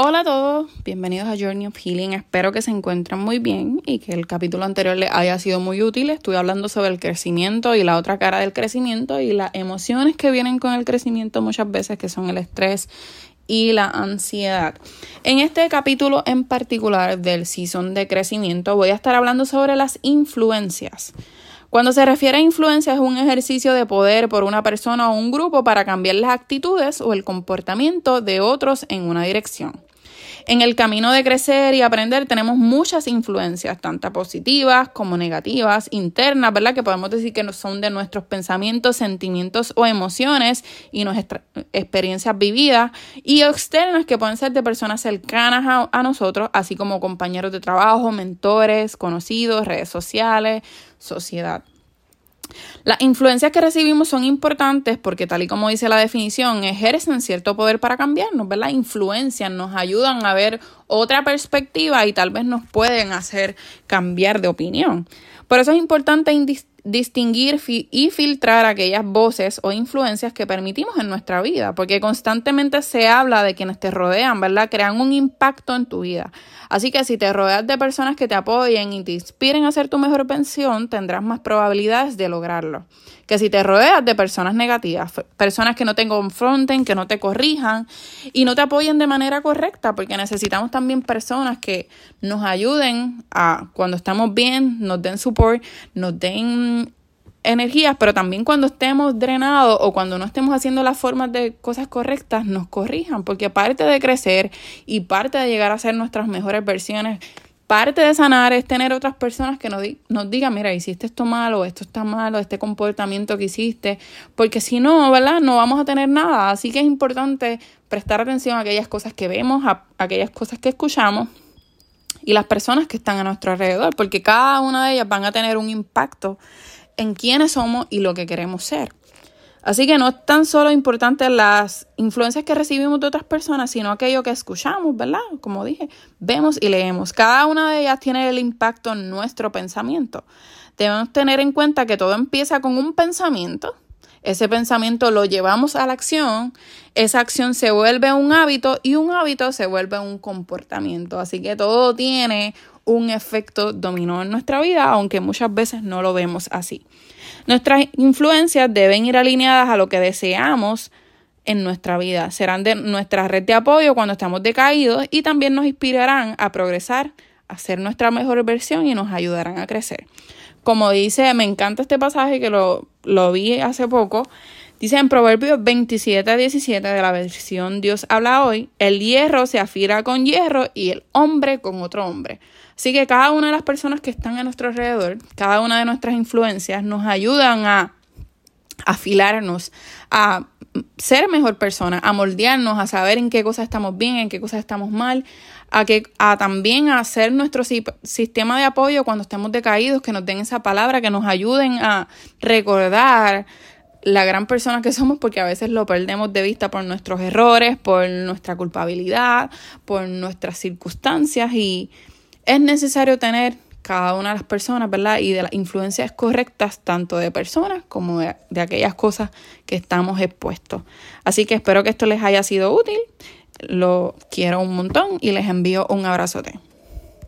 Hola a todos, bienvenidos a Journey of Healing. Espero que se encuentren muy bien y que el capítulo anterior les haya sido muy útil. Estuve hablando sobre el crecimiento y la otra cara del crecimiento y las emociones que vienen con el crecimiento muchas veces, que son el estrés y la ansiedad. En este capítulo en particular del season de crecimiento voy a estar hablando sobre las influencias. Cuando se refiere a influencia es un ejercicio de poder por una persona o un grupo para cambiar las actitudes o el comportamiento de otros en una dirección. En el camino de crecer y aprender tenemos muchas influencias, tanto positivas como negativas, internas, ¿verdad? Que podemos decir que son de nuestros pensamientos, sentimientos o emociones y nuestras experiencias vividas, y externas que pueden ser de personas cercanas a, a nosotros, así como compañeros de trabajo, mentores, conocidos, redes sociales, sociedad. Las influencias que recibimos son importantes porque, tal y como dice la definición, ejercen cierto poder para cambiarnos, ¿verdad? Influencias nos ayudan a ver otra perspectiva y tal vez nos pueden hacer cambiar de opinión. Por eso es importante distinguir y filtrar aquellas voces o influencias que permitimos en nuestra vida, porque constantemente se habla de quienes te rodean, ¿verdad? Crean un impacto en tu vida. Así que si te rodeas de personas que te apoyen y te inspiren a ser tu mejor pensión, tendrás más probabilidades de lograrlo. Que si te rodeas de personas negativas, personas que no te confronten, que no te corrijan y no te apoyen de manera correcta, porque necesitamos también personas que nos ayuden a cuando estamos bien, nos den support, nos den energías, pero también cuando estemos drenados o cuando no estemos haciendo las formas de cosas correctas, nos corrijan, porque parte de crecer y parte de llegar a ser nuestras mejores versiones, parte de sanar es tener otras personas que nos, nos digan, mira, hiciste esto malo, esto está malo, este comportamiento que hiciste, porque si no, ¿verdad? No vamos a tener nada, así que es importante prestar atención a aquellas cosas que vemos, a aquellas cosas que escuchamos y las personas que están a nuestro alrededor, porque cada una de ellas van a tener un impacto en quiénes somos y lo que queremos ser. Así que no es tan solo importante las influencias que recibimos de otras personas, sino aquello que escuchamos, ¿verdad? Como dije, vemos y leemos. Cada una de ellas tiene el impacto en nuestro pensamiento. Debemos tener en cuenta que todo empieza con un pensamiento. Ese pensamiento lo llevamos a la acción, esa acción se vuelve un hábito y un hábito se vuelve un comportamiento. Así que todo tiene un efecto dominó en nuestra vida, aunque muchas veces no lo vemos así. Nuestras influencias deben ir alineadas a lo que deseamos en nuestra vida. Serán de nuestra red de apoyo cuando estamos decaídos y también nos inspirarán a progresar, a ser nuestra mejor versión y nos ayudarán a crecer. Como dice, me encanta este pasaje que lo, lo vi hace poco. Dice en Proverbios 27 a 17 de la versión Dios habla hoy, el hierro se afila con hierro y el hombre con otro hombre. Así que cada una de las personas que están a nuestro alrededor, cada una de nuestras influencias nos ayudan a afilarnos, a ser mejor persona, a moldearnos, a saber en qué cosas estamos bien, en qué cosas estamos mal, a que a también a hacer nuestro sistema de apoyo cuando estemos decaídos, que nos den esa palabra, que nos ayuden a recordar la gran persona que somos porque a veces lo perdemos de vista por nuestros errores, por nuestra culpabilidad, por nuestras circunstancias y es necesario tener cada una de las personas, ¿verdad? Y de las influencias correctas, tanto de personas como de, de, aquellas cosas que estamos expuestos. Así que espero que esto les haya sido útil. Lo quiero un montón y les envío un abrazote.